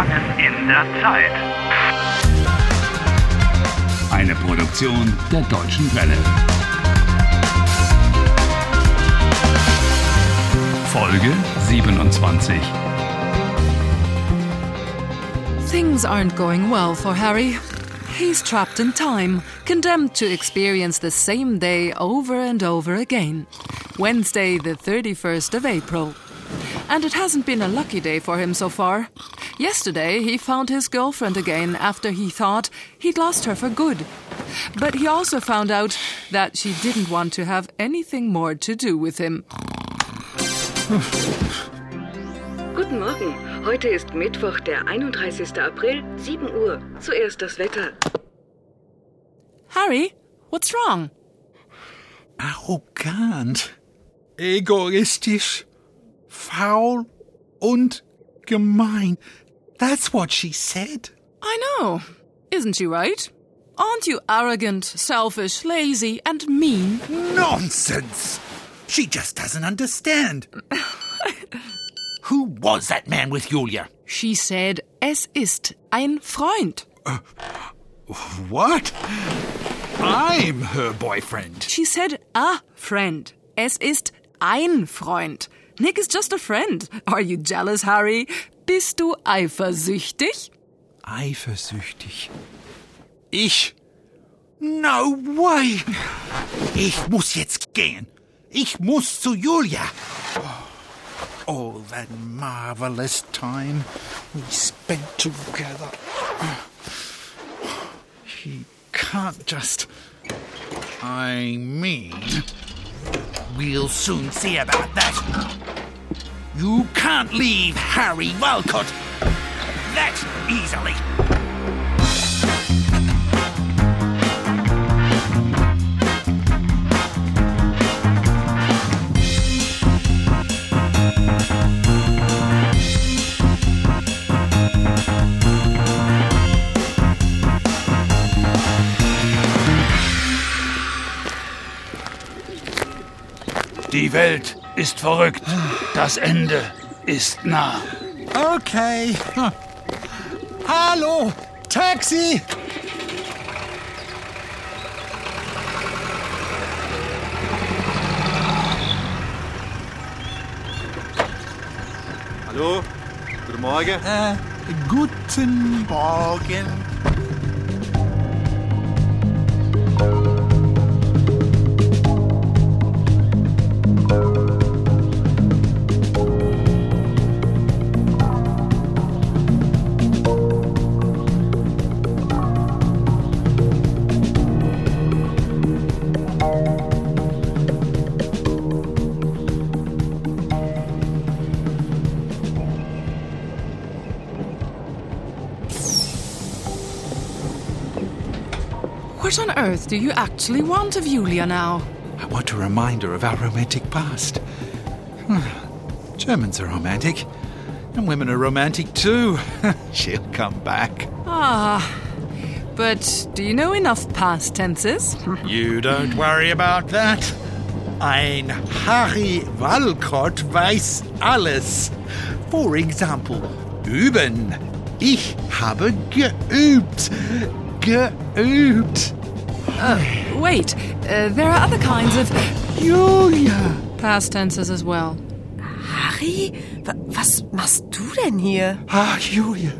Gefangen in der Zeit. Eine Produktion der Deutschen Welle. Folge 27. Things aren't going well for Harry. He's trapped in time, condemned to experience the same day over and over again. Wednesday, the 31st of April. And it hasn't been a lucky day for him so far. Yesterday, he found his girlfriend again after he thought he'd lost her for good. But he also found out that she didn't want to have anything more to do with him. Guten Morgen. Heute ist Mittwoch, der 31. April, 7 Uhr. Zuerst das Wetter. Harry, what's wrong? Arrogant, egoistisch, faul und gemein. That's what she said. I know. Isn't she right? Aren't you arrogant, selfish, lazy, and mean? Nonsense! She just doesn't understand. Who was that man with Julia? She said, es ist ein Freund. Uh, what? I'm her boyfriend. She said, a friend. Es ist ein Freund. Nick is just a friend. Are you jealous, Harry? Bist du eifersüchtig? Eifersüchtig. Ich? No way! Ich muss jetzt gehen. Ich muss zu Julia. All that marvelous time we spent together. He can't just. I mean. We'll soon see about that. You can't leave Harry Walcott that easily. Die Welt ist verrückt. Das Ende ist nah. Okay. Hallo, Taxi! Hallo, guten Morgen. Äh, guten Morgen. What on earth do you actually want of Julia now? I want a reminder of our romantic past. Germans are romantic, and women are romantic too. She'll come back. Ah, but do you know enough past tenses? You don't worry about that. Ein Harry Walcott weiß alles. For example, üben. Ich habe geübt. Geübt. Wait, uh, there are other kinds of Julia. past tenses as well. Harry, wa- was machst du denn hier? Ah, Julia.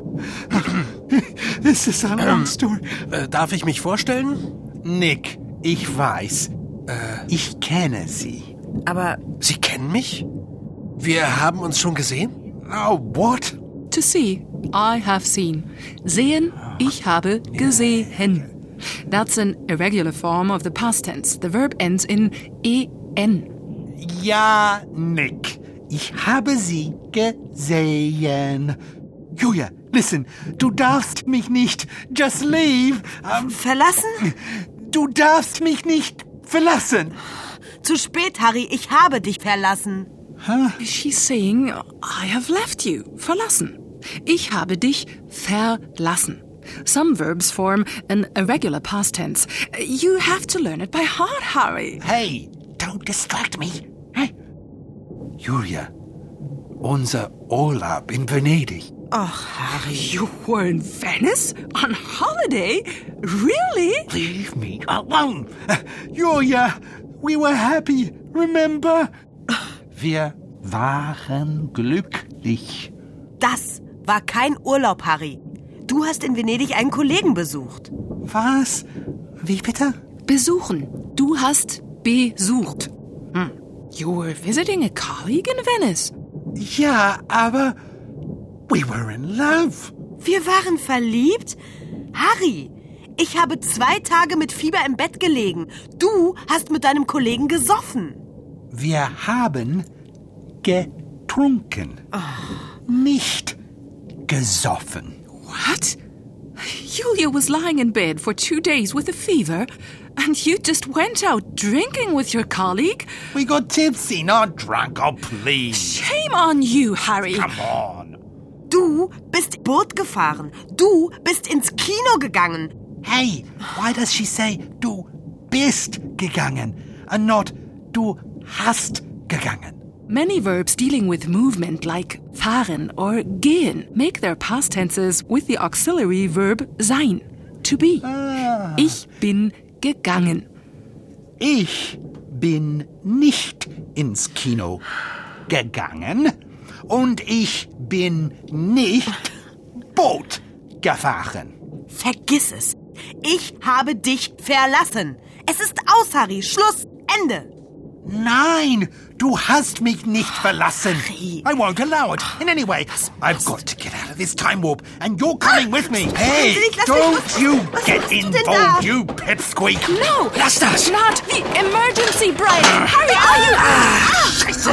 This is a long story. Äh, darf ich mich vorstellen? Nick, ich weiß. Ich kenne sie. Aber Sie kennen mich? Wir haben uns schon gesehen? Oh, what? To see, I have seen. Sehen, ich habe gesehen. That's an irregular form of the past tense. The verb ends in en. Ja, Nick. Ich habe sie gesehen. Julia, listen. Du darfst mich nicht. Just leave. Ähm, verlassen? du darfst mich nicht verlassen. Zu spät, Harry, ich habe dich verlassen. She's saying, I have left you. Verlassen. Ich habe dich verlassen. Some verbs form an irregular past tense. You have to learn it by heart, Harry. Hey, don't distract me. Hey. Julia, unser Urlaub in Venedig. Oh, Harry. You were in Venice? On holiday? Really? Leave me alone. Julia, we were happy, remember? Wir waren glücklich. Das war kein Urlaub, Harry. Du hast in Venedig einen Kollegen besucht. Was? Wie bitte? Besuchen. Du hast besucht. Hm. You were visiting a colleague in Venice. Ja, aber we were in love. Wir waren verliebt? Harry, ich habe zwei Tage mit Fieber im Bett gelegen. Du hast mit deinem Kollegen gesoffen. Wir haben getrunken. Nicht gesoffen. What? Julia was lying in bed for two days with a fever, and you just went out drinking with your colleague? We got tipsy, not drunk. Oh, please. Shame on you, Harry. Come on. Du bist Boot gefahren. Du bist ins Kino gegangen. Hey, why does she say du bist gegangen and not du hast gegangen? Many verbs dealing with movement, like fahren or gehen, make their past tenses with the auxiliary verb sein, to be. Ich bin gegangen. Ich bin nicht ins Kino gegangen und ich bin nicht Boot gefahren. Vergiss es. Ich habe dich verlassen. Es ist aus, Harry. Schluss. Ende. Nein, du hast mich nicht verlassen. I won't allow it. In any way, I've got to get out of this time warp, and you're coming with me. Hey, don't you get involved, you pipsqueak. No! Lass das. Not the emergency brake! Harry, are you. Scheiße.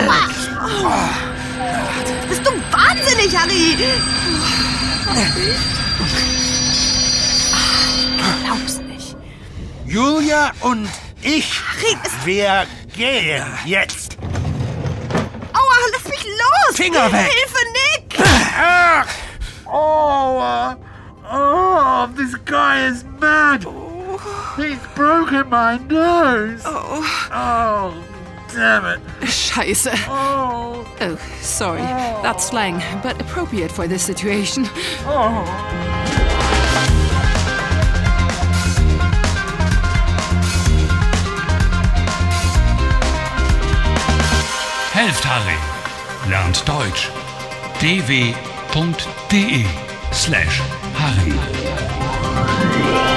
Bist du wahnsinnig, Harry? Glaub's nicht. Julia und ich, Harry, wir gehen jetzt. Aua, lass mich los! Finger weg. Hilfe, Nick! Ah! Oh, uh, oh, this guy is mad. He's broken my nose. Oh, Oh, damn it. Scheiße. Oh, Oh, sorry. That's slang, but appropriate for this situation. Helft Harry. Lernt Deutsch. dw.de slash Harry.